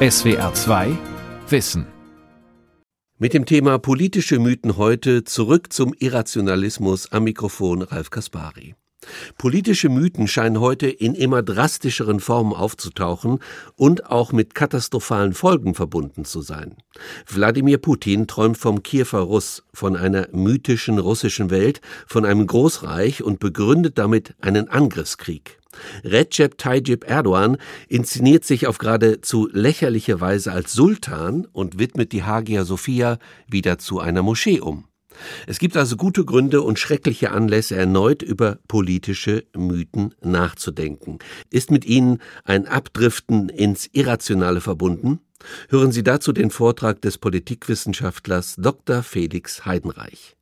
SWR 2 Wissen. Mit dem Thema politische Mythen heute zurück zum Irrationalismus am Mikrofon Ralf Kaspari. Politische Mythen scheinen heute in immer drastischeren Formen aufzutauchen und auch mit katastrophalen Folgen verbunden zu sein. Wladimir Putin träumt vom Kiewer Russ, von einer mythischen russischen Welt, von einem Großreich und begründet damit einen Angriffskrieg. Recep Tayyip Erdogan inszeniert sich auf geradezu lächerliche Weise als Sultan und widmet die Hagia Sophia wieder zu einer Moschee um. Es gibt also gute Gründe und schreckliche Anlässe, erneut über politische Mythen nachzudenken. Ist mit ihnen ein Abdriften ins Irrationale verbunden? Hören Sie dazu den Vortrag des Politikwissenschaftlers Dr. Felix Heidenreich.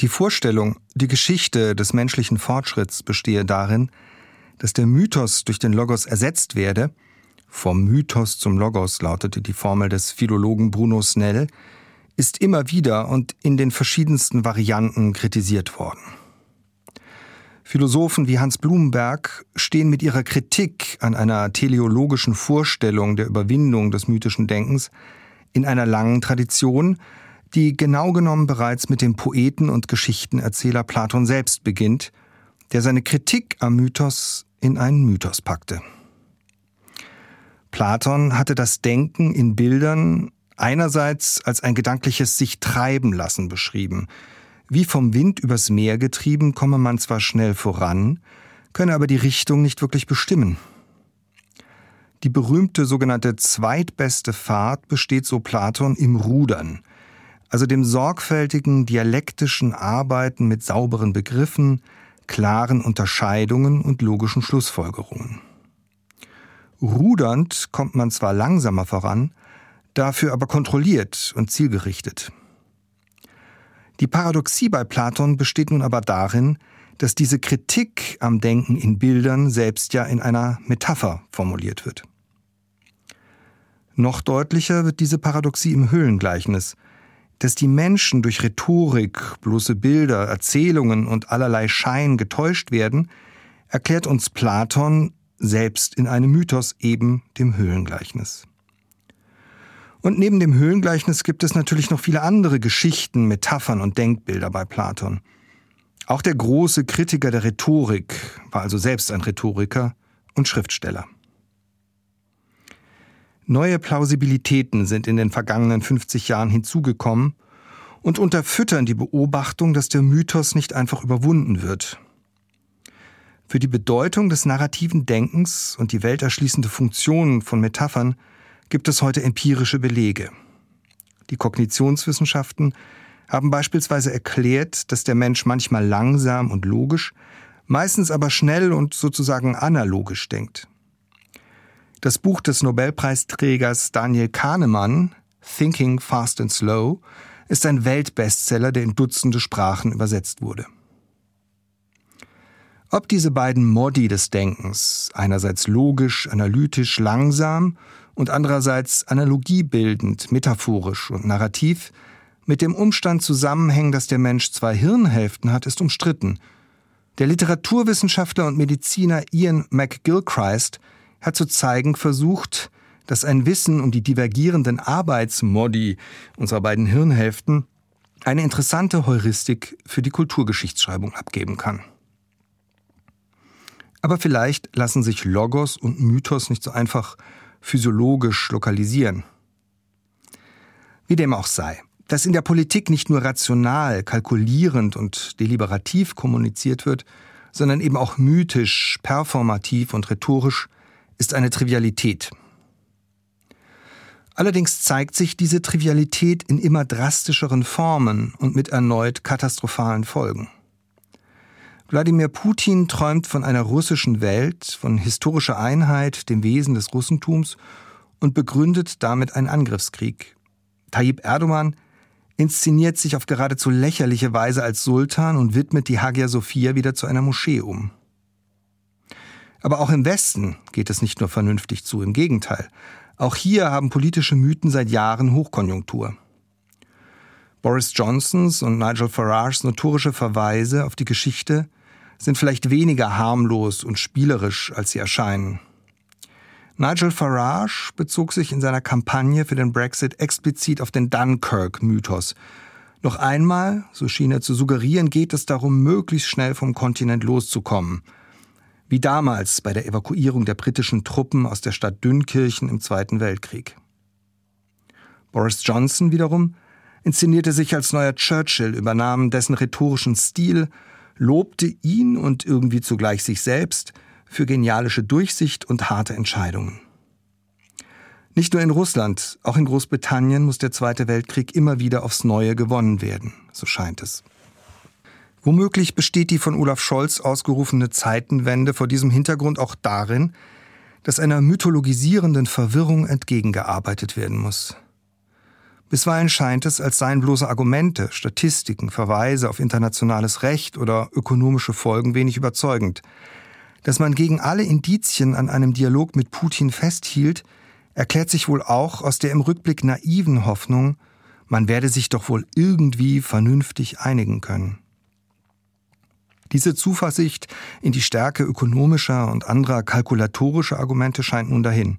Die Vorstellung, die Geschichte des menschlichen Fortschritts bestehe darin, dass der Mythos durch den Logos ersetzt werde, vom Mythos zum Logos lautete die Formel des Philologen Bruno Snell, ist immer wieder und in den verschiedensten Varianten kritisiert worden. Philosophen wie Hans Blumenberg stehen mit ihrer Kritik an einer teleologischen Vorstellung der Überwindung des mythischen Denkens in einer langen Tradition, die genau genommen bereits mit dem Poeten und Geschichtenerzähler Platon selbst beginnt, der seine Kritik am Mythos in einen Mythos packte. Platon hatte das Denken in Bildern einerseits als ein gedankliches sich treiben lassen beschrieben. Wie vom Wind übers Meer getrieben komme man zwar schnell voran, könne aber die Richtung nicht wirklich bestimmen. Die berühmte sogenannte zweitbeste Fahrt besteht, so Platon, im Rudern, also dem sorgfältigen dialektischen Arbeiten mit sauberen Begriffen, klaren Unterscheidungen und logischen Schlussfolgerungen. Rudernd kommt man zwar langsamer voran, dafür aber kontrolliert und zielgerichtet. Die Paradoxie bei Platon besteht nun aber darin, dass diese Kritik am Denken in Bildern selbst ja in einer Metapher formuliert wird. Noch deutlicher wird diese Paradoxie im Höhlengleichnis, dass die Menschen durch Rhetorik, bloße Bilder, Erzählungen und allerlei Schein getäuscht werden, erklärt uns Platon selbst in einem Mythos eben dem Höhlengleichnis. Und neben dem Höhlengleichnis gibt es natürlich noch viele andere Geschichten, Metaphern und Denkbilder bei Platon. Auch der große Kritiker der Rhetorik war also selbst ein Rhetoriker und Schriftsteller. Neue Plausibilitäten sind in den vergangenen 50 Jahren hinzugekommen und unterfüttern die Beobachtung, dass der Mythos nicht einfach überwunden wird. Für die Bedeutung des narrativen Denkens und die welterschließende Funktion von Metaphern gibt es heute empirische Belege. Die Kognitionswissenschaften haben beispielsweise erklärt, dass der Mensch manchmal langsam und logisch, meistens aber schnell und sozusagen analogisch denkt. Das Buch des Nobelpreisträgers Daniel Kahnemann, Thinking Fast and Slow, ist ein Weltbestseller, der in Dutzende Sprachen übersetzt wurde. Ob diese beiden Modi des Denkens, einerseits logisch, analytisch, langsam und andererseits analogiebildend, metaphorisch und narrativ, mit dem Umstand zusammenhängen, dass der Mensch zwei Hirnhälften hat, ist umstritten. Der Literaturwissenschaftler und Mediziner Ian McGilchrist hat zu zeigen versucht, dass ein Wissen um die divergierenden Arbeitsmodi unserer beiden Hirnhälften eine interessante Heuristik für die Kulturgeschichtsschreibung abgeben kann. Aber vielleicht lassen sich Logos und Mythos nicht so einfach physiologisch lokalisieren. Wie dem auch sei, dass in der Politik nicht nur rational, kalkulierend und deliberativ kommuniziert wird, sondern eben auch mythisch, performativ und rhetorisch, ist eine Trivialität. Allerdings zeigt sich diese Trivialität in immer drastischeren Formen und mit erneut katastrophalen Folgen. Wladimir Putin träumt von einer russischen Welt, von historischer Einheit, dem Wesen des Russentums und begründet damit einen Angriffskrieg. Tayyip Erdogan inszeniert sich auf geradezu lächerliche Weise als Sultan und widmet die Hagia Sophia wieder zu einer Moschee um. Aber auch im Westen geht es nicht nur vernünftig zu, im Gegenteil. Auch hier haben politische Mythen seit Jahren Hochkonjunktur. Boris Johnsons und Nigel Farages notorische Verweise auf die Geschichte sind vielleicht weniger harmlos und spielerisch, als sie erscheinen. Nigel Farage bezog sich in seiner Kampagne für den Brexit explizit auf den Dunkirk-Mythos. Noch einmal, so schien er zu suggerieren, geht es darum, möglichst schnell vom Kontinent loszukommen. Wie damals bei der Evakuierung der britischen Truppen aus der Stadt Dünkirchen im Zweiten Weltkrieg. Boris Johnson wiederum inszenierte sich als neuer Churchill, übernahm dessen rhetorischen Stil, lobte ihn und irgendwie zugleich sich selbst – für genialische Durchsicht und harte Entscheidungen. Nicht nur in Russland, auch in Großbritannien muss der Zweite Weltkrieg immer wieder aufs Neue gewonnen werden, so scheint es. Womöglich besteht die von Olaf Scholz ausgerufene Zeitenwende vor diesem Hintergrund auch darin, dass einer mythologisierenden Verwirrung entgegengearbeitet werden muss. Bisweilen scheint es, als seien bloße Argumente, Statistiken, Verweise auf internationales Recht oder ökonomische Folgen wenig überzeugend. Dass man gegen alle Indizien an einem Dialog mit Putin festhielt, erklärt sich wohl auch aus der im Rückblick naiven Hoffnung, man werde sich doch wohl irgendwie vernünftig einigen können. Diese Zuversicht in die Stärke ökonomischer und anderer kalkulatorischer Argumente scheint nun dahin.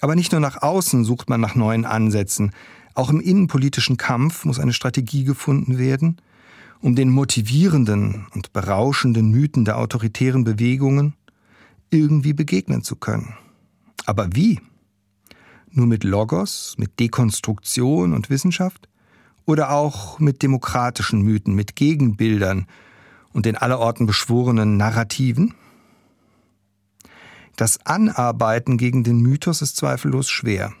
Aber nicht nur nach außen sucht man nach neuen Ansätzen, auch im innenpolitischen Kampf muss eine Strategie gefunden werden, um den motivierenden und berauschenden Mythen der autoritären Bewegungen irgendwie begegnen zu können. Aber wie? Nur mit Logos, mit Dekonstruktion und Wissenschaft? Oder auch mit demokratischen Mythen, mit Gegenbildern und den allerorten beschworenen Narrativen? Das Anarbeiten gegen den Mythos ist zweifellos schwer.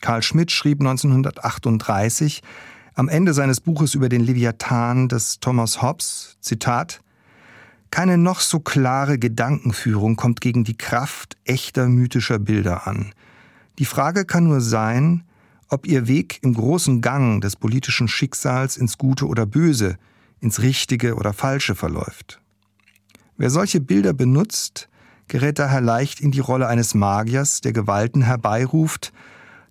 Karl Schmidt schrieb 1938, am Ende seines Buches über den Leviathan des Thomas Hobbes, Zitat, keine noch so klare Gedankenführung kommt gegen die Kraft echter mythischer Bilder an. Die Frage kann nur sein, ob ihr Weg im großen Gang des politischen Schicksals ins Gute oder Böse, ins Richtige oder Falsche verläuft. Wer solche Bilder benutzt, gerät daher leicht in die Rolle eines Magiers, der Gewalten herbeiruft,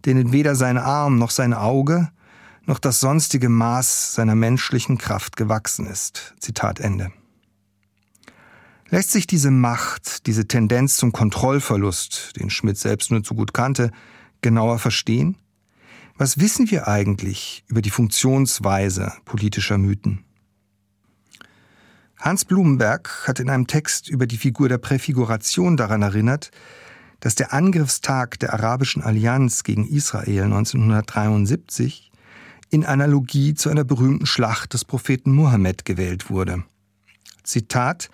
denen weder sein Arm noch sein Auge, noch das sonstige Maß seiner menschlichen Kraft gewachsen ist. Zitat Ende. Lässt sich diese Macht, diese Tendenz zum Kontrollverlust, den Schmidt selbst nur zu gut kannte, genauer verstehen? Was wissen wir eigentlich über die Funktionsweise politischer Mythen? Hans Blumenberg hat in einem Text über die Figur der Präfiguration daran erinnert, dass der Angriffstag der Arabischen Allianz gegen Israel 1973 in Analogie zu einer berühmten Schlacht des Propheten Mohammed gewählt wurde. Zitat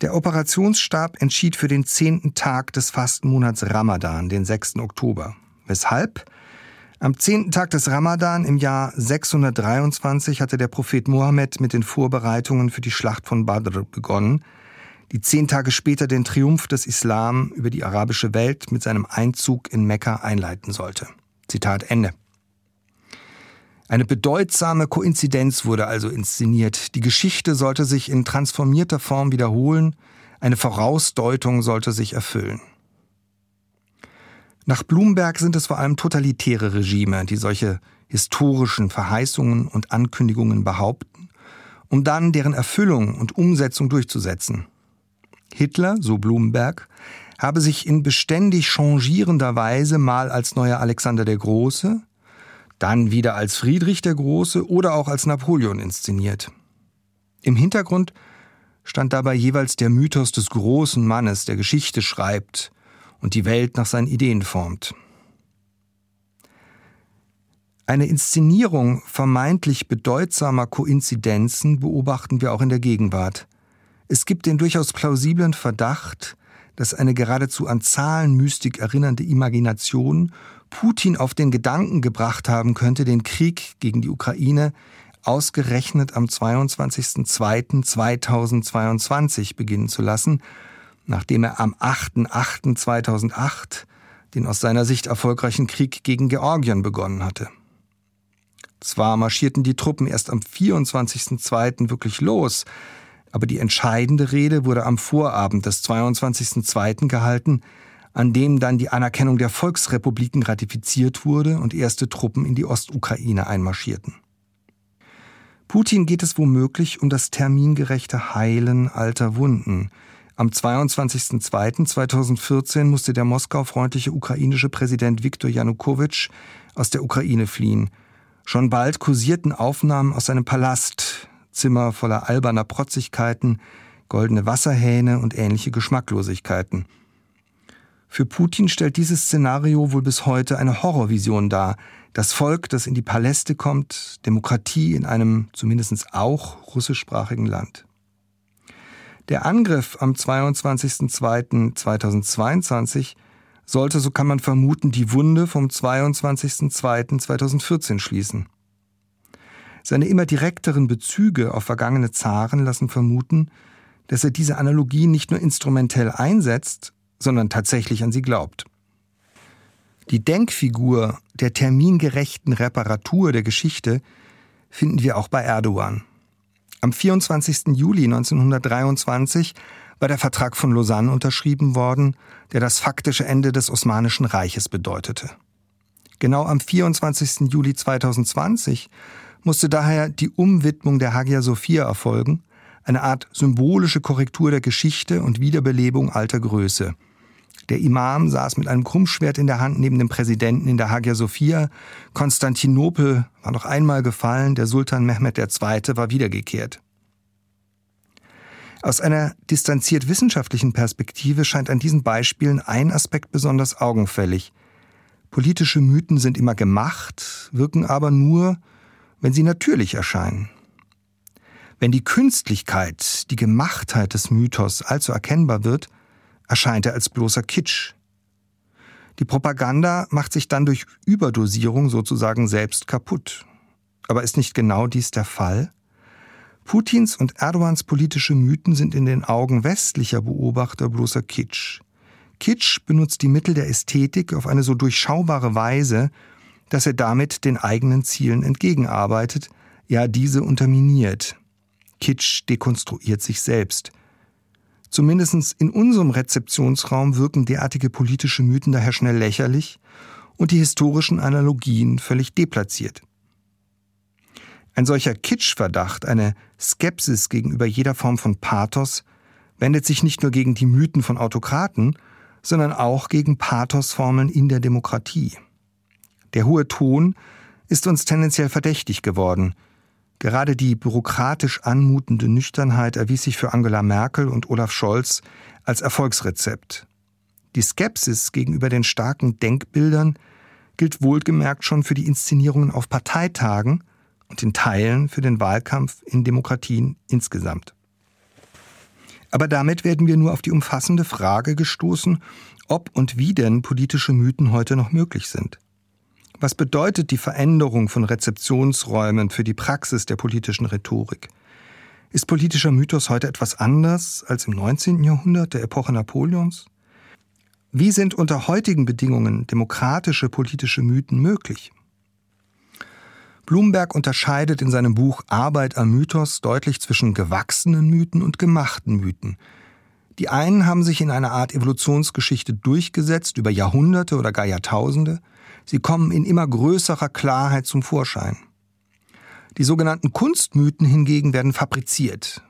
Der Operationsstab entschied für den zehnten Tag des Fastenmonats Ramadan, den 6. Oktober. Weshalb? Am zehnten Tag des Ramadan im Jahr 623 hatte der Prophet Mohammed mit den Vorbereitungen für die Schlacht von Badr begonnen, die zehn Tage später den Triumph des Islam über die arabische Welt mit seinem Einzug in Mekka einleiten sollte. Zitat Ende. Eine bedeutsame Koinzidenz wurde also inszeniert. Die Geschichte sollte sich in transformierter Form wiederholen, eine Vorausdeutung sollte sich erfüllen. Nach Blumberg sind es vor allem totalitäre Regime, die solche historischen Verheißungen und Ankündigungen behaupten, um dann deren Erfüllung und Umsetzung durchzusetzen. Hitler, so Blumberg, habe sich in beständig changierender Weise mal als neuer Alexander der Große, dann wieder als Friedrich der Große oder auch als Napoleon inszeniert. Im Hintergrund stand dabei jeweils der Mythos des großen Mannes, der Geschichte schreibt und die Welt nach seinen Ideen formt. Eine Inszenierung vermeintlich bedeutsamer Koinzidenzen beobachten wir auch in der Gegenwart. Es gibt den durchaus plausiblen Verdacht, dass eine geradezu an Zahlenmystik erinnernde Imagination Putin auf den Gedanken gebracht haben könnte, den Krieg gegen die Ukraine ausgerechnet am 22.02.2022 beginnen zu lassen, nachdem er am 8.08.2008 den aus seiner Sicht erfolgreichen Krieg gegen Georgien begonnen hatte. Zwar marschierten die Truppen erst am 24.02. wirklich los, aber die entscheidende Rede wurde am Vorabend des 22.02. gehalten, an dem dann die Anerkennung der Volksrepubliken ratifiziert wurde und erste Truppen in die Ostukraine einmarschierten. Putin geht es womöglich um das termingerechte Heilen alter Wunden, Am 22.02.2014 musste der Moskau-freundliche ukrainische Präsident Viktor Janukowitsch aus der Ukraine fliehen. Schon bald kursierten Aufnahmen aus seinem Palast, Zimmer voller alberner Protzigkeiten, goldene Wasserhähne und ähnliche Geschmacklosigkeiten. Für Putin stellt dieses Szenario wohl bis heute eine Horrorvision dar. Das Volk, das in die Paläste kommt, Demokratie in einem zumindest auch russischsprachigen Land. Der Angriff am 22.02.2022 sollte, so kann man vermuten, die Wunde vom 22.02.2014 schließen. Seine immer direkteren Bezüge auf vergangene Zaren lassen vermuten, dass er diese Analogie nicht nur instrumentell einsetzt, sondern tatsächlich an sie glaubt. Die Denkfigur der termingerechten Reparatur der Geschichte finden wir auch bei Erdogan. Am 24. Juli 1923 war der Vertrag von Lausanne unterschrieben worden, der das faktische Ende des Osmanischen Reiches bedeutete. Genau am 24. Juli 2020 musste daher die Umwidmung der Hagia Sophia erfolgen, eine Art symbolische Korrektur der Geschichte und Wiederbelebung alter Größe. Der Imam saß mit einem Krummschwert in der Hand neben dem Präsidenten in der Hagia Sophia. Konstantinopel war noch einmal gefallen, der Sultan Mehmed II. war wiedergekehrt. Aus einer distanziert wissenschaftlichen Perspektive scheint an diesen Beispielen ein Aspekt besonders augenfällig. Politische Mythen sind immer gemacht, wirken aber nur, wenn sie natürlich erscheinen. Wenn die Künstlichkeit, die Gemachtheit des Mythos allzu erkennbar wird, erscheint er als bloßer Kitsch. Die Propaganda macht sich dann durch Überdosierung sozusagen selbst kaputt. Aber ist nicht genau dies der Fall? Putins und Erdogans politische Mythen sind in den Augen westlicher Beobachter bloßer Kitsch. Kitsch benutzt die Mittel der Ästhetik auf eine so durchschaubare Weise, dass er damit den eigenen Zielen entgegenarbeitet, ja diese unterminiert. Kitsch dekonstruiert sich selbst. Zumindest in unserem Rezeptionsraum wirken derartige politische Mythen daher schnell lächerlich und die historischen Analogien völlig deplatziert. Ein solcher Kitschverdacht, eine Skepsis gegenüber jeder Form von Pathos, wendet sich nicht nur gegen die Mythen von Autokraten, sondern auch gegen Pathosformeln in der Demokratie. Der hohe Ton ist uns tendenziell verdächtig geworden, Gerade die bürokratisch anmutende Nüchternheit erwies sich für Angela Merkel und Olaf Scholz als Erfolgsrezept. Die Skepsis gegenüber den starken Denkbildern gilt wohlgemerkt schon für die Inszenierungen auf Parteitagen und in Teilen für den Wahlkampf in Demokratien insgesamt. Aber damit werden wir nur auf die umfassende Frage gestoßen, ob und wie denn politische Mythen heute noch möglich sind. Was bedeutet die Veränderung von Rezeptionsräumen für die Praxis der politischen Rhetorik? Ist politischer Mythos heute etwas anders als im 19. Jahrhundert, der Epoche Napoleons? Wie sind unter heutigen Bedingungen demokratische politische Mythen möglich? Blumberg unterscheidet in seinem Buch Arbeit am Mythos deutlich zwischen gewachsenen Mythen und gemachten Mythen. Die einen haben sich in einer Art Evolutionsgeschichte durchgesetzt über Jahrhunderte oder gar Jahrtausende – Sie kommen in immer größerer Klarheit zum Vorschein. Die sogenannten Kunstmythen hingegen werden fabriziert.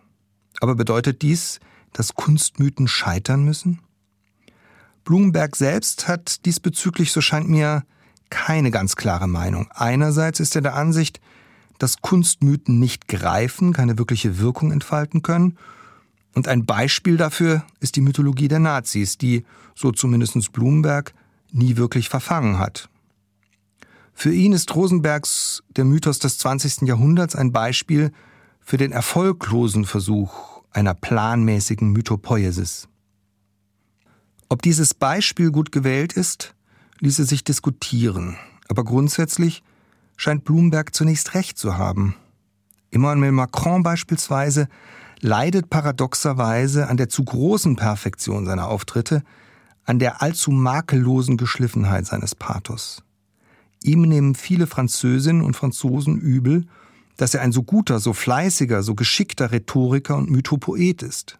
Aber bedeutet dies, dass Kunstmythen scheitern müssen? Blumenberg selbst hat diesbezüglich, so scheint mir, keine ganz klare Meinung. Einerseits ist er der Ansicht, dass Kunstmythen nicht greifen, keine wirkliche Wirkung entfalten können. Und ein Beispiel dafür ist die Mythologie der Nazis, die, so zumindest Blumenberg, nie wirklich verfangen hat. Für ihn ist Rosenbergs der Mythos des 20. Jahrhunderts ein Beispiel für den erfolglosen Versuch einer planmäßigen Mythopoiesis. Ob dieses Beispiel gut gewählt ist, ließe sich diskutieren, aber grundsätzlich scheint Bloomberg zunächst recht zu haben. Emmanuel Macron beispielsweise leidet paradoxerweise an der zu großen Perfektion seiner Auftritte, an der allzu makellosen Geschliffenheit seines Pathos. Ihm nehmen viele Französinnen und Franzosen übel, dass er ein so guter, so fleißiger, so geschickter Rhetoriker und Mythopoet ist.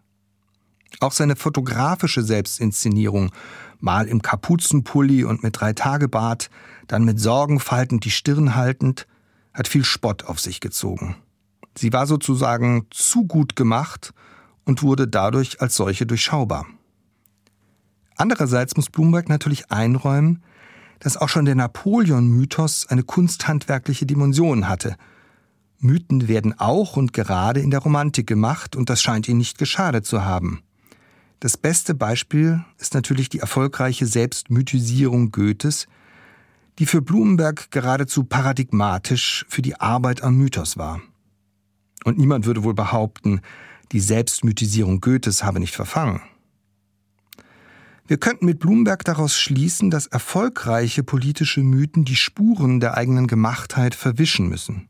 Auch seine fotografische Selbstinszenierung, mal im Kapuzenpulli und mit drei Tagebart, dann mit Sorgenfalten die Stirn haltend, hat viel Spott auf sich gezogen. Sie war sozusagen zu gut gemacht, und wurde dadurch als solche durchschaubar. Andererseits muss Bloomberg natürlich einräumen, dass auch schon der Napoleon-Mythos eine kunsthandwerkliche Dimension hatte. Mythen werden auch und gerade in der Romantik gemacht und das scheint ihn nicht geschadet zu haben. Das beste Beispiel ist natürlich die erfolgreiche Selbstmythisierung Goethes, die für Blumenberg geradezu paradigmatisch für die Arbeit am Mythos war. Und niemand würde wohl behaupten, die Selbstmythisierung Goethes habe nicht verfangen. Wir könnten mit Blumberg daraus schließen, dass erfolgreiche politische Mythen die Spuren der eigenen Gemachtheit verwischen müssen.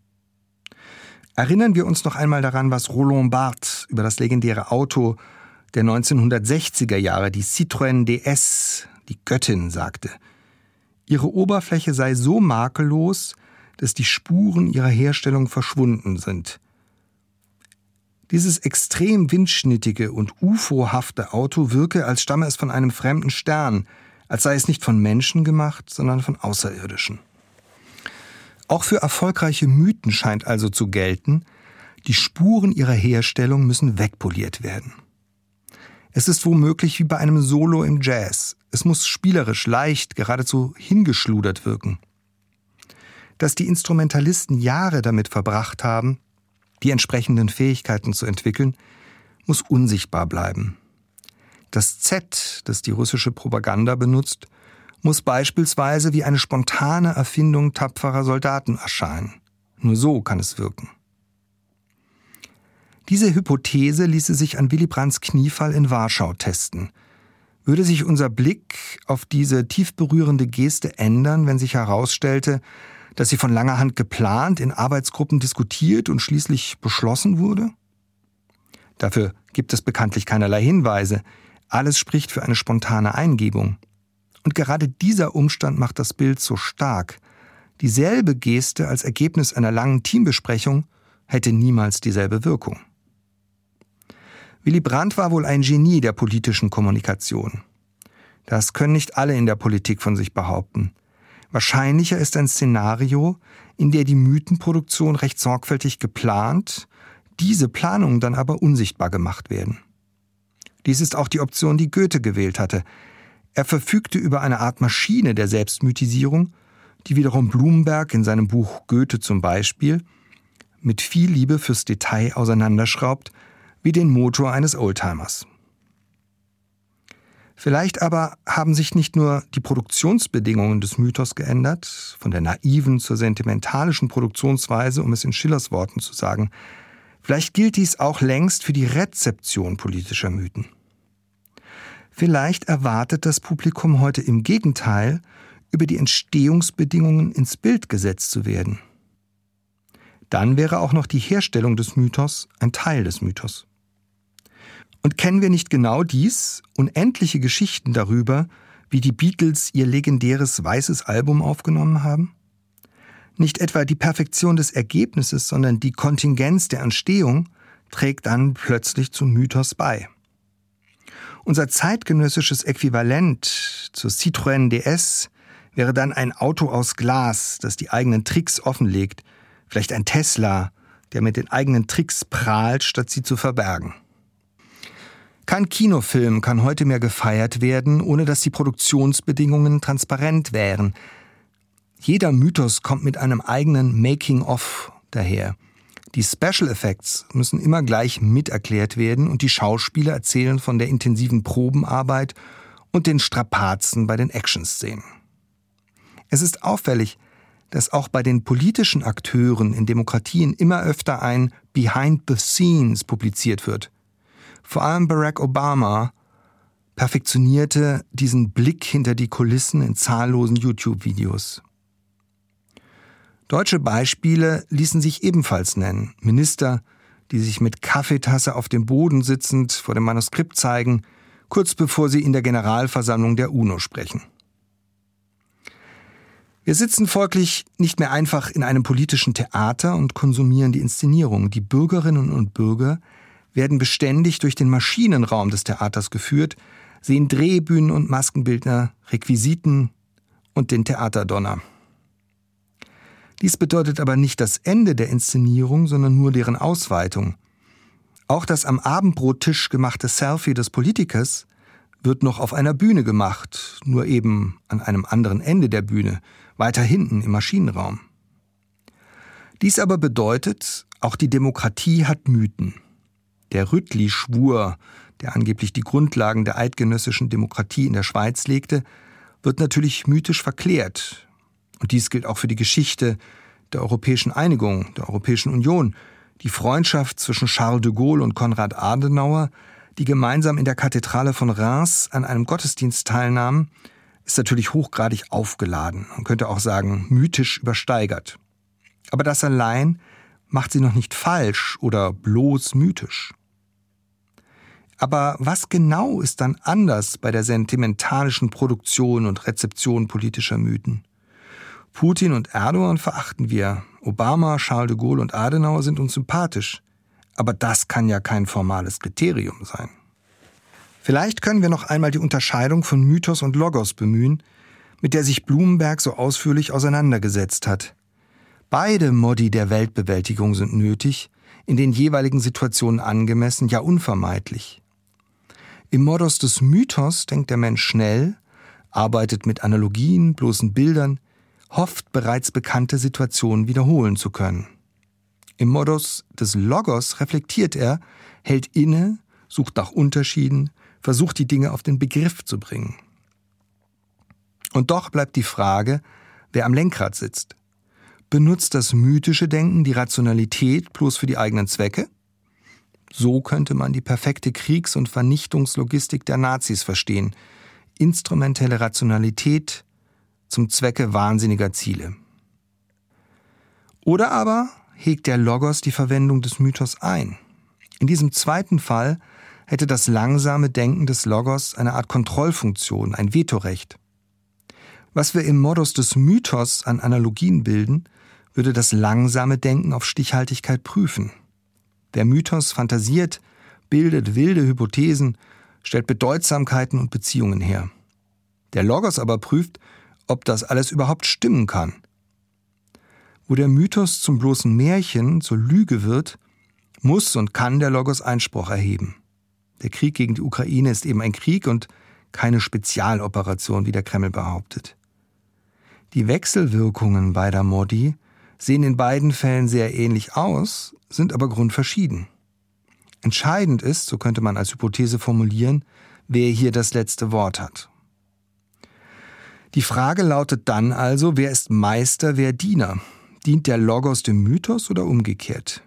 Erinnern wir uns noch einmal daran, was Roland Barthes über das legendäre Auto der 1960er Jahre, die Citroën DS, die Göttin, sagte. Ihre Oberfläche sei so makellos, dass die Spuren ihrer Herstellung verschwunden sind. Dieses extrem windschnittige und UFO-hafte Auto wirke, als stamme es von einem fremden Stern, als sei es nicht von Menschen gemacht, sondern von Außerirdischen. Auch für erfolgreiche Mythen scheint also zu gelten, die Spuren ihrer Herstellung müssen wegpoliert werden. Es ist womöglich wie bei einem Solo im Jazz. Es muss spielerisch, leicht, geradezu hingeschludert wirken. Dass die Instrumentalisten Jahre damit verbracht haben, die entsprechenden Fähigkeiten zu entwickeln, muss unsichtbar bleiben. Das Z, das die russische Propaganda benutzt, muss beispielsweise wie eine spontane Erfindung tapferer Soldaten erscheinen. Nur so kann es wirken. Diese Hypothese ließe sich an Willy Brandts Kniefall in Warschau testen. Würde sich unser Blick auf diese tief berührende Geste ändern, wenn sich herausstellte, dass sie von langer Hand geplant, in Arbeitsgruppen diskutiert und schließlich beschlossen wurde? Dafür gibt es bekanntlich keinerlei Hinweise. Alles spricht für eine spontane Eingebung. Und gerade dieser Umstand macht das Bild so stark. Dieselbe Geste als Ergebnis einer langen Teambesprechung hätte niemals dieselbe Wirkung. Willy Brandt war wohl ein Genie der politischen Kommunikation. Das können nicht alle in der Politik von sich behaupten. Wahrscheinlicher ist ein Szenario, in der die Mythenproduktion recht sorgfältig geplant, diese Planungen dann aber unsichtbar gemacht werden. Dies ist auch die Option, die Goethe gewählt hatte. Er verfügte über eine Art Maschine der Selbstmythisierung, die wiederum Blumenberg in seinem Buch Goethe zum Beispiel mit viel Liebe fürs Detail auseinanderschraubt, wie den Motor eines Oldtimers. Vielleicht aber haben sich nicht nur die Produktionsbedingungen des Mythos geändert, von der naiven zur sentimentalischen Produktionsweise, um es in Schillers Worten zu sagen, vielleicht gilt dies auch längst für die Rezeption politischer Mythen. Vielleicht erwartet das Publikum heute im Gegenteil, über die Entstehungsbedingungen ins Bild gesetzt zu werden. Dann wäre auch noch die Herstellung des Mythos ein Teil des Mythos. Und kennen wir nicht genau dies, unendliche Geschichten darüber, wie die Beatles ihr legendäres weißes Album aufgenommen haben? Nicht etwa die Perfektion des Ergebnisses, sondern die Kontingenz der Entstehung trägt dann plötzlich zum Mythos bei. Unser zeitgenössisches Äquivalent zur Citroën DS wäre dann ein Auto aus Glas, das die eigenen Tricks offenlegt, vielleicht ein Tesla, der mit den eigenen Tricks prahlt, statt sie zu verbergen. Kein Kinofilm kann heute mehr gefeiert werden, ohne dass die Produktionsbedingungen transparent wären. Jeder Mythos kommt mit einem eigenen Making-of daher. Die Special Effects müssen immer gleich miterklärt werden und die Schauspieler erzählen von der intensiven Probenarbeit und den Strapazen bei den Action-Szenen. Es ist auffällig, dass auch bei den politischen Akteuren in Demokratien immer öfter ein Behind the Scenes publiziert wird. Vor allem Barack Obama perfektionierte diesen Blick hinter die Kulissen in zahllosen YouTube-Videos. Deutsche Beispiele ließen sich ebenfalls nennen. Minister, die sich mit Kaffeetasse auf dem Boden sitzend vor dem Manuskript zeigen, kurz bevor sie in der Generalversammlung der UNO sprechen. Wir sitzen folglich nicht mehr einfach in einem politischen Theater und konsumieren die Inszenierung. Die Bürgerinnen und Bürger werden beständig durch den Maschinenraum des Theaters geführt, sehen Drehbühnen und Maskenbildner, Requisiten und den Theaterdonner. Dies bedeutet aber nicht das Ende der Inszenierung, sondern nur deren Ausweitung. Auch das am Abendbrottisch gemachte Selfie des Politikers wird noch auf einer Bühne gemacht, nur eben an einem anderen Ende der Bühne, weiter hinten im Maschinenraum. Dies aber bedeutet, auch die Demokratie hat Mythen. Der Rüttli-Schwur, der angeblich die Grundlagen der eidgenössischen Demokratie in der Schweiz legte, wird natürlich mythisch verklärt. Und dies gilt auch für die Geschichte der europäischen Einigung, der Europäischen Union, die Freundschaft zwischen Charles de Gaulle und Konrad Adenauer, die gemeinsam in der Kathedrale von Reims an einem Gottesdienst teilnahmen, ist natürlich hochgradig aufgeladen. Man könnte auch sagen, mythisch übersteigert. Aber das allein macht sie noch nicht falsch oder bloß mythisch. Aber was genau ist dann anders bei der sentimentalischen Produktion und Rezeption politischer Mythen? Putin und Erdogan verachten wir, Obama, Charles de Gaulle und Adenauer sind uns sympathisch. Aber das kann ja kein formales Kriterium sein. Vielleicht können wir noch einmal die Unterscheidung von Mythos und Logos bemühen, mit der sich Blumenberg so ausführlich auseinandergesetzt hat. Beide Modi der Weltbewältigung sind nötig, in den jeweiligen Situationen angemessen, ja unvermeidlich. Im Modus des Mythos denkt der Mensch schnell, arbeitet mit Analogien, bloßen Bildern, hofft bereits bekannte Situationen wiederholen zu können. Im Modus des Logos reflektiert er, hält inne, sucht nach Unterschieden, versucht die Dinge auf den Begriff zu bringen. Und doch bleibt die Frage, wer am Lenkrad sitzt benutzt das mythische Denken die Rationalität bloß für die eigenen Zwecke? So könnte man die perfekte Kriegs- und Vernichtungslogistik der Nazis verstehen. Instrumentelle Rationalität zum Zwecke wahnsinniger Ziele. Oder aber hegt der Logos die Verwendung des Mythos ein. In diesem zweiten Fall hätte das langsame Denken des Logos eine Art Kontrollfunktion, ein Vetorecht. Was wir im Modus des Mythos an Analogien bilden, würde das langsame Denken auf Stichhaltigkeit prüfen. Der Mythos fantasiert, bildet wilde Hypothesen, stellt Bedeutsamkeiten und Beziehungen her. Der Logos aber prüft, ob das alles überhaupt stimmen kann. Wo der Mythos zum bloßen Märchen, zur Lüge wird, muss und kann der Logos Einspruch erheben. Der Krieg gegen die Ukraine ist eben ein Krieg und keine Spezialoperation, wie der Kreml behauptet. Die Wechselwirkungen beider Modi sehen in beiden Fällen sehr ähnlich aus, sind aber grundverschieden. Entscheidend ist, so könnte man als Hypothese formulieren, wer hier das letzte Wort hat. Die Frage lautet dann also, wer ist Meister, wer Diener? Dient der Logos dem Mythos oder umgekehrt?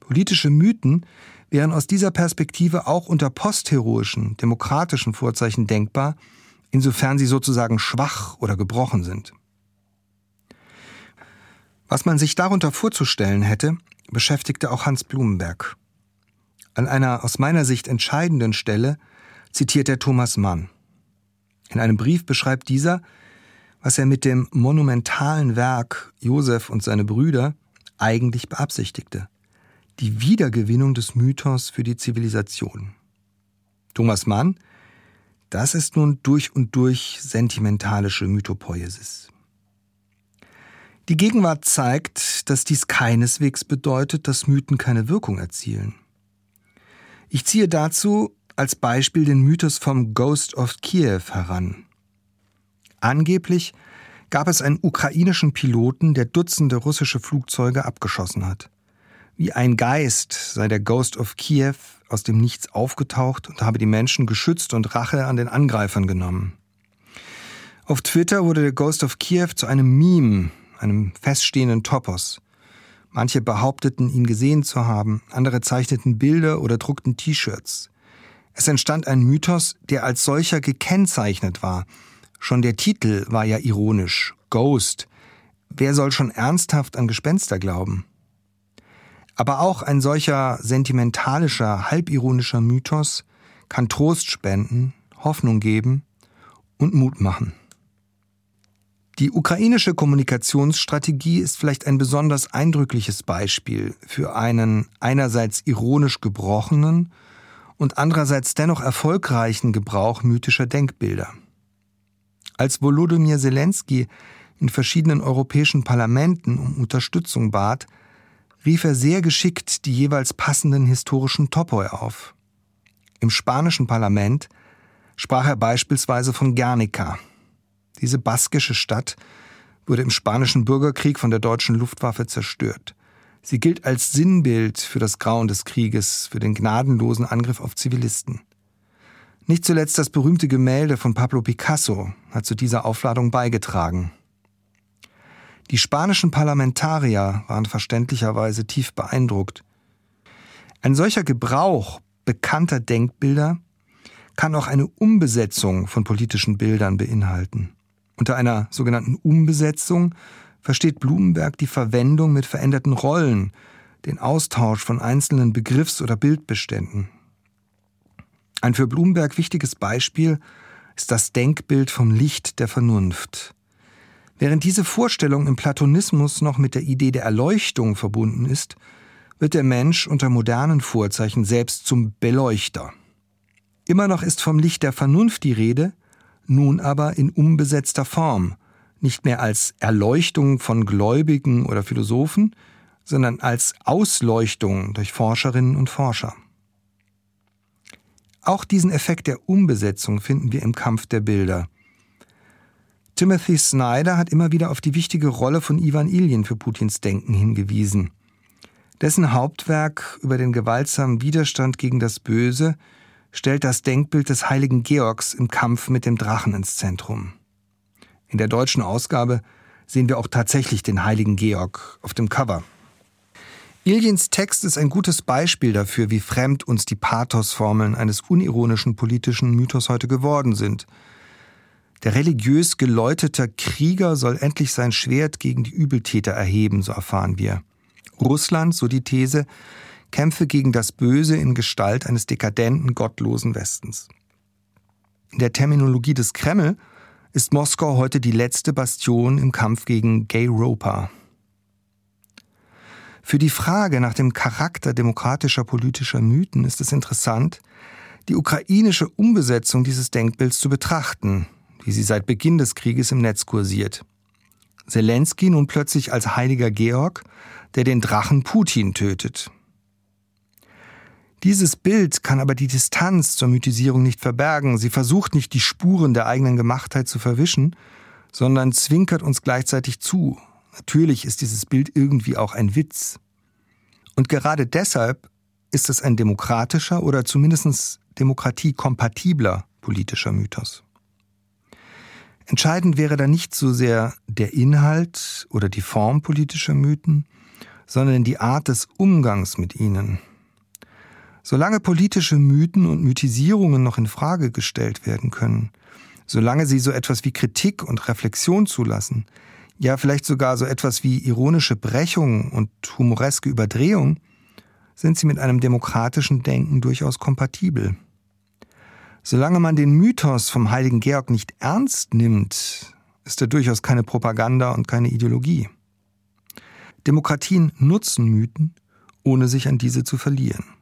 Politische Mythen wären aus dieser Perspektive auch unter postheroischen, demokratischen Vorzeichen denkbar, insofern sie sozusagen schwach oder gebrochen sind. Was man sich darunter vorzustellen hätte, beschäftigte auch Hans Blumenberg. An einer aus meiner Sicht entscheidenden Stelle zitiert er Thomas Mann. In einem Brief beschreibt dieser, was er mit dem monumentalen Werk Josef und seine Brüder eigentlich beabsichtigte. Die Wiedergewinnung des Mythos für die Zivilisation. Thomas Mann, das ist nun durch und durch sentimentalische Mythopoiesis. Die Gegenwart zeigt, dass dies keineswegs bedeutet, dass Mythen keine Wirkung erzielen. Ich ziehe dazu als Beispiel den Mythos vom Ghost of Kiew heran. Angeblich gab es einen ukrainischen Piloten, der Dutzende russische Flugzeuge abgeschossen hat. Wie ein Geist sei der Ghost of Kiew aus dem Nichts aufgetaucht und habe die Menschen geschützt und Rache an den Angreifern genommen. Auf Twitter wurde der Ghost of Kiew zu einem Meme, einem feststehenden Topos. Manche behaupteten, ihn gesehen zu haben, andere zeichneten Bilder oder druckten T-Shirts. Es entstand ein Mythos, der als solcher gekennzeichnet war. Schon der Titel war ja ironisch. Ghost. Wer soll schon ernsthaft an Gespenster glauben? Aber auch ein solcher sentimentalischer, halbironischer Mythos kann Trost spenden, Hoffnung geben und Mut machen. Die ukrainische Kommunikationsstrategie ist vielleicht ein besonders eindrückliches Beispiel für einen einerseits ironisch gebrochenen und andererseits dennoch erfolgreichen Gebrauch mythischer Denkbilder. Als Volodymyr Zelensky in verschiedenen europäischen Parlamenten um Unterstützung bat, rief er sehr geschickt die jeweils passenden historischen Topoi auf. Im spanischen Parlament sprach er beispielsweise von Guernica. Diese baskische Stadt wurde im spanischen Bürgerkrieg von der deutschen Luftwaffe zerstört. Sie gilt als Sinnbild für das Grauen des Krieges, für den gnadenlosen Angriff auf Zivilisten. Nicht zuletzt das berühmte Gemälde von Pablo Picasso hat zu dieser Aufladung beigetragen. Die spanischen Parlamentarier waren verständlicherweise tief beeindruckt. Ein solcher Gebrauch bekannter Denkbilder kann auch eine Umbesetzung von politischen Bildern beinhalten. Unter einer sogenannten Umbesetzung versteht Blumenberg die Verwendung mit veränderten Rollen, den Austausch von einzelnen Begriffs- oder Bildbeständen. Ein für Blumenberg wichtiges Beispiel ist das Denkbild vom Licht der Vernunft. Während diese Vorstellung im Platonismus noch mit der Idee der Erleuchtung verbunden ist, wird der Mensch unter modernen Vorzeichen selbst zum Beleuchter. Immer noch ist vom Licht der Vernunft die Rede, nun aber in umbesetzter Form, nicht mehr als Erleuchtung von Gläubigen oder Philosophen, sondern als Ausleuchtung durch Forscherinnen und Forscher. Auch diesen Effekt der Umbesetzung finden wir im Kampf der Bilder. Timothy Snyder hat immer wieder auf die wichtige Rolle von Ivan Ilyin für Putins Denken hingewiesen. Dessen Hauptwerk über den gewaltsamen Widerstand gegen das Böse stellt das Denkbild des heiligen Georgs im Kampf mit dem Drachen ins Zentrum. In der deutschen Ausgabe sehen wir auch tatsächlich den heiligen Georg auf dem Cover. Iljins Text ist ein gutes Beispiel dafür, wie fremd uns die Pathosformeln eines unironischen politischen Mythos heute geworden sind. Der religiös geläutete Krieger soll endlich sein Schwert gegen die Übeltäter erheben, so erfahren wir. Russland, so die These, kämpfe gegen das Böse in Gestalt eines dekadenten, gottlosen Westens. In der Terminologie des Kreml ist Moskau heute die letzte Bastion im Kampf gegen Gay Roper. Für die Frage nach dem Charakter demokratischer politischer Mythen ist es interessant, die ukrainische Umbesetzung dieses Denkbilds zu betrachten, wie sie seit Beginn des Krieges im Netz kursiert. Zelensky nun plötzlich als heiliger Georg, der den Drachen Putin tötet. Dieses Bild kann aber die Distanz zur Mythisierung nicht verbergen. Sie versucht nicht, die Spuren der eigenen Gemachtheit zu verwischen, sondern zwinkert uns gleichzeitig zu, Natürlich ist dieses Bild irgendwie auch ein Witz. Und gerade deshalb ist es ein demokratischer oder zumindest demokratiekompatibler politischer Mythos. Entscheidend wäre da nicht so sehr der Inhalt oder die Form politischer Mythen, sondern die Art des Umgangs mit ihnen. Solange politische Mythen und Mythisierungen noch in Frage gestellt werden können, solange sie so etwas wie Kritik und Reflexion zulassen, ja vielleicht sogar so etwas wie ironische Brechung und humoreske Überdrehung, sind sie mit einem demokratischen Denken durchaus kompatibel. Solange man den Mythos vom heiligen Georg nicht ernst nimmt, ist er durchaus keine Propaganda und keine Ideologie. Demokratien nutzen Mythen, ohne sich an diese zu verlieren.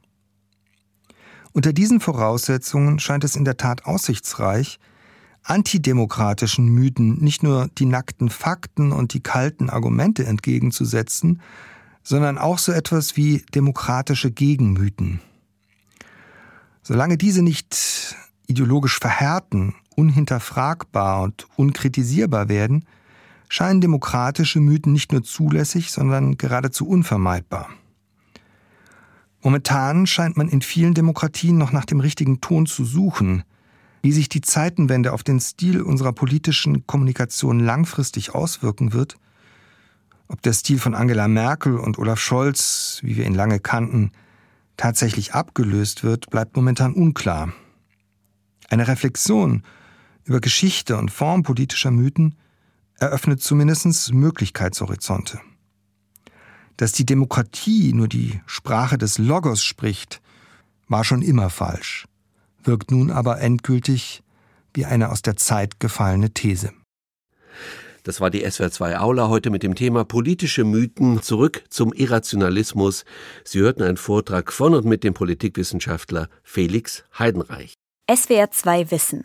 Unter diesen Voraussetzungen scheint es in der Tat aussichtsreich, antidemokratischen Mythen nicht nur die nackten Fakten und die kalten Argumente entgegenzusetzen, sondern auch so etwas wie demokratische Gegenmythen. Solange diese nicht ideologisch verhärten, unhinterfragbar und unkritisierbar werden, scheinen demokratische Mythen nicht nur zulässig, sondern geradezu unvermeidbar. Momentan scheint man in vielen Demokratien noch nach dem richtigen Ton zu suchen – wie sich die Zeitenwende auf den Stil unserer politischen Kommunikation langfristig auswirken wird, ob der Stil von Angela Merkel und Olaf Scholz, wie wir ihn lange kannten, tatsächlich abgelöst wird, bleibt momentan unklar. Eine Reflexion über Geschichte und Form politischer Mythen eröffnet zumindest Möglichkeitshorizonte. Dass die Demokratie nur die Sprache des Logos spricht, war schon immer falsch wirkt nun aber endgültig wie eine aus der Zeit gefallene These. Das war die SWR2 Aula heute mit dem Thema politische Mythen zurück zum Irrationalismus. Sie hörten einen Vortrag von und mit dem Politikwissenschaftler Felix Heidenreich. SWR2 Wissen.